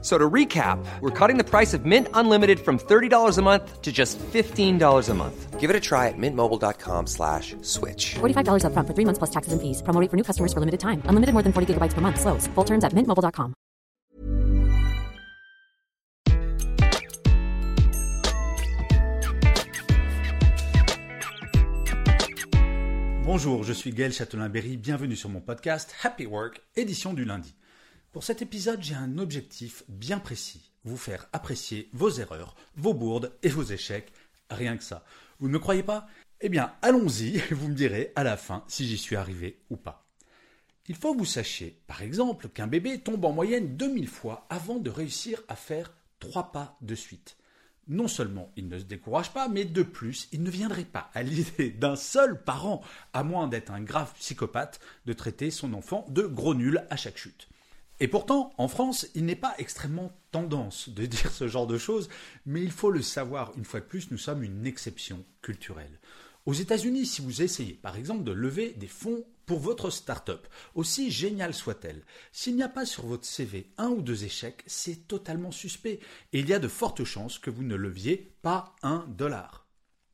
So to recap, we're cutting the price of Mint Unlimited from $30 a month to just $15 a month. Give it a try at mintmobile.com slash switch. $45 upfront for three months plus taxes and fees. Promo rate for new customers for limited time. Unlimited more than 40 gigabytes per month. Slows. Full terms at mintmobile.com. Bonjour, je suis Gaël Châtelain-Berry, bienvenue sur mon podcast Happy Work, édition du lundi. Pour cet épisode, j'ai un objectif bien précis, vous faire apprécier vos erreurs, vos bourdes et vos échecs, rien que ça. Vous ne me croyez pas? Eh bien, allons-y, vous me direz à la fin si j'y suis arrivé ou pas. Il faut que vous sachiez, par exemple, qu'un bébé tombe en moyenne 2000 fois avant de réussir à faire trois pas de suite. Non seulement il ne se décourage pas, mais de plus, il ne viendrait pas à l'idée d'un seul parent, à moins d'être un grave psychopathe, de traiter son enfant de gros nul à chaque chute. Et pourtant, en France, il n'est pas extrêmement tendance de dire ce genre de choses, mais il faut le savoir, une fois de plus, nous sommes une exception culturelle. Aux États-Unis, si vous essayez par exemple de lever des fonds pour votre start-up, aussi géniale soit-elle, s'il n'y a pas sur votre CV un ou deux échecs, c'est totalement suspect et il y a de fortes chances que vous ne leviez pas un dollar.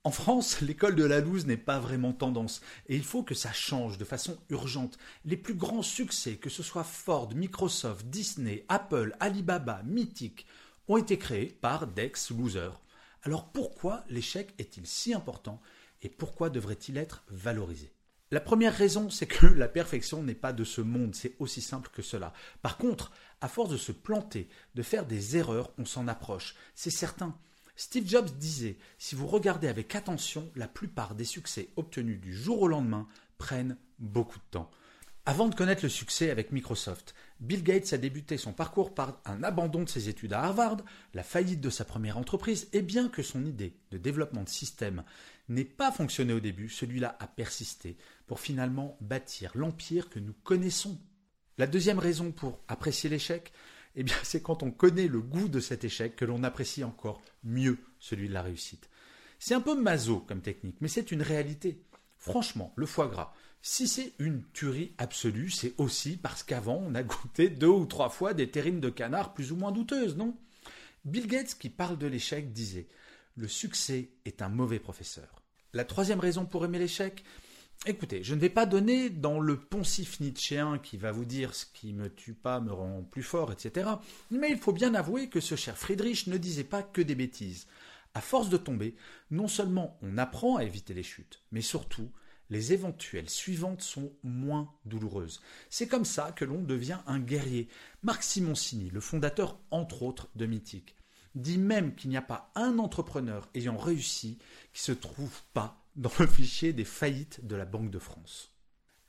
En France, l'école de la loose n'est pas vraiment tendance et il faut que ça change de façon urgente. Les plus grands succès, que ce soit Ford, Microsoft, Disney, Apple, Alibaba, Mythic, ont été créés par Dex losers. Alors pourquoi l'échec est-il si important et pourquoi devrait-il être valorisé? La première raison, c'est que la perfection n'est pas de ce monde, c'est aussi simple que cela. Par contre, à force de se planter, de faire des erreurs, on s'en approche, c'est certain. Steve Jobs disait, si vous regardez avec attention, la plupart des succès obtenus du jour au lendemain prennent beaucoup de temps. Avant de connaître le succès avec Microsoft, Bill Gates a débuté son parcours par un abandon de ses études à Harvard, la faillite de sa première entreprise, et bien que son idée de développement de système n'ait pas fonctionné au début, celui-là a persisté pour finalement bâtir l'empire que nous connaissons. La deuxième raison pour apprécier l'échec, eh bien, c'est quand on connaît le goût de cet échec que l'on apprécie encore mieux celui de la réussite. C'est un peu maso comme technique, mais c'est une réalité. Franchement, le foie gras, si c'est une tuerie absolue, c'est aussi parce qu'avant, on a goûté deux ou trois fois des terrines de canard plus ou moins douteuses, non? Bill Gates, qui parle de l'échec, disait Le succès est un mauvais professeur. La troisième raison pour aimer l'échec Écoutez, je ne vais pas donner dans le poncif nietzschéen qui va vous dire ce qui me tue pas me rend plus fort, etc. Mais il faut bien avouer que ce cher Friedrich ne disait pas que des bêtises. À force de tomber, non seulement on apprend à éviter les chutes, mais surtout les éventuelles suivantes sont moins douloureuses. C'est comme ça que l'on devient un guerrier. Marc Simoncini, le fondateur entre autres de Mythique, dit même qu'il n'y a pas un entrepreneur ayant réussi qui se trouve pas dans le fichier des faillites de la Banque de France.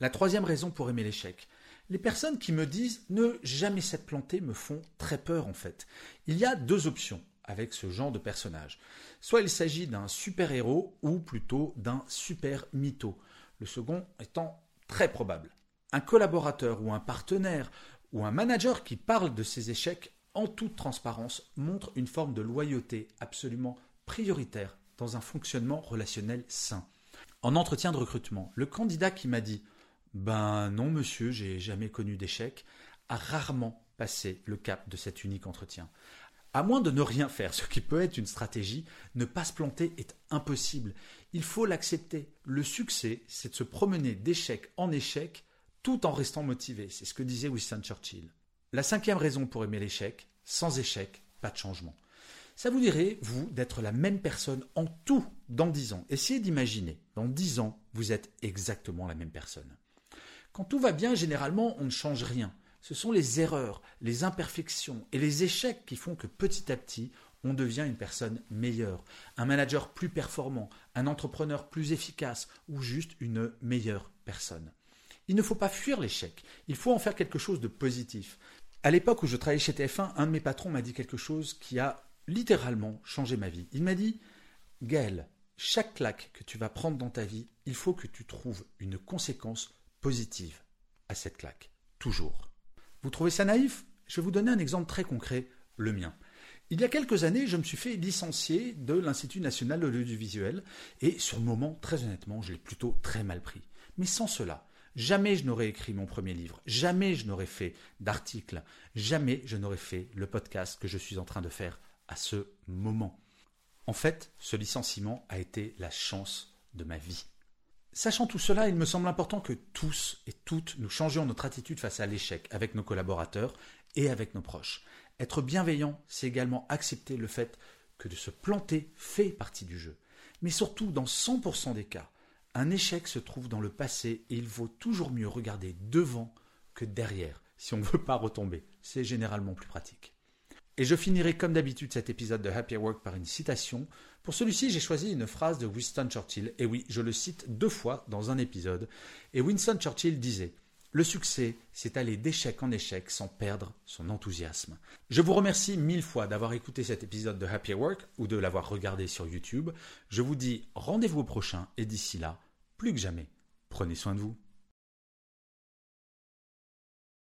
La troisième raison pour aimer l'échec. Les personnes qui me disent ne jamais s'être planté me font très peur en fait. Il y a deux options avec ce genre de personnage. Soit il s'agit d'un super-héros ou plutôt d'un super mytho. Le second étant très probable. Un collaborateur ou un partenaire ou un manager qui parle de ses échecs en toute transparence montre une forme de loyauté absolument prioritaire dans un fonctionnement relationnel sain. En entretien de recrutement, le candidat qui m'a dit Ben non, monsieur, j'ai jamais connu d'échec a rarement passé le cap de cet unique entretien. À moins de ne rien faire, ce qui peut être une stratégie, ne pas se planter est impossible. Il faut l'accepter. Le succès, c'est de se promener d'échec en échec tout en restant motivé. C'est ce que disait Winston Churchill. La cinquième raison pour aimer l'échec, sans échec, pas de changement. Ça vous dirait, vous, d'être la même personne en tout dans dix ans. Essayez d'imaginer, dans dix ans, vous êtes exactement la même personne. Quand tout va bien, généralement, on ne change rien. Ce sont les erreurs, les imperfections et les échecs qui font que petit à petit, on devient une personne meilleure, un manager plus performant, un entrepreneur plus efficace ou juste une meilleure personne. Il ne faut pas fuir l'échec, il faut en faire quelque chose de positif. À l'époque où je travaillais chez TF1, un de mes patrons m'a dit quelque chose qui a littéralement changé ma vie. Il m'a dit Gaël, chaque claque que tu vas prendre dans ta vie, il faut que tu trouves une conséquence positive à cette claque. Toujours. Vous trouvez ça naïf? Je vais vous donner un exemple très concret, le mien. Il y a quelques années, je me suis fait licencier de l'Institut national de l'audiovisuel et sur le moment, très honnêtement, je l'ai plutôt très mal pris. Mais sans cela, jamais je n'aurais écrit mon premier livre, jamais je n'aurais fait d'article, jamais je n'aurais fait le podcast que je suis en train de faire à ce moment. En fait, ce licenciement a été la chance de ma vie. Sachant tout cela, il me semble important que tous et toutes nous changions notre attitude face à l'échec avec nos collaborateurs et avec nos proches. Être bienveillant, c'est également accepter le fait que de se planter fait partie du jeu. Mais surtout, dans 100% des cas, un échec se trouve dans le passé et il vaut toujours mieux regarder devant que derrière si on ne veut pas retomber. C'est généralement plus pratique. Et je finirai comme d'habitude cet épisode de Happy Work par une citation. Pour celui-ci, j'ai choisi une phrase de Winston Churchill. Et oui, je le cite deux fois dans un épisode. Et Winston Churchill disait le succès, c'est aller d'échec en échec sans perdre son enthousiasme. Je vous remercie mille fois d'avoir écouté cet épisode de Happy Work ou de l'avoir regardé sur YouTube. Je vous dis rendez-vous au prochain et d'ici là, plus que jamais, prenez soin de vous.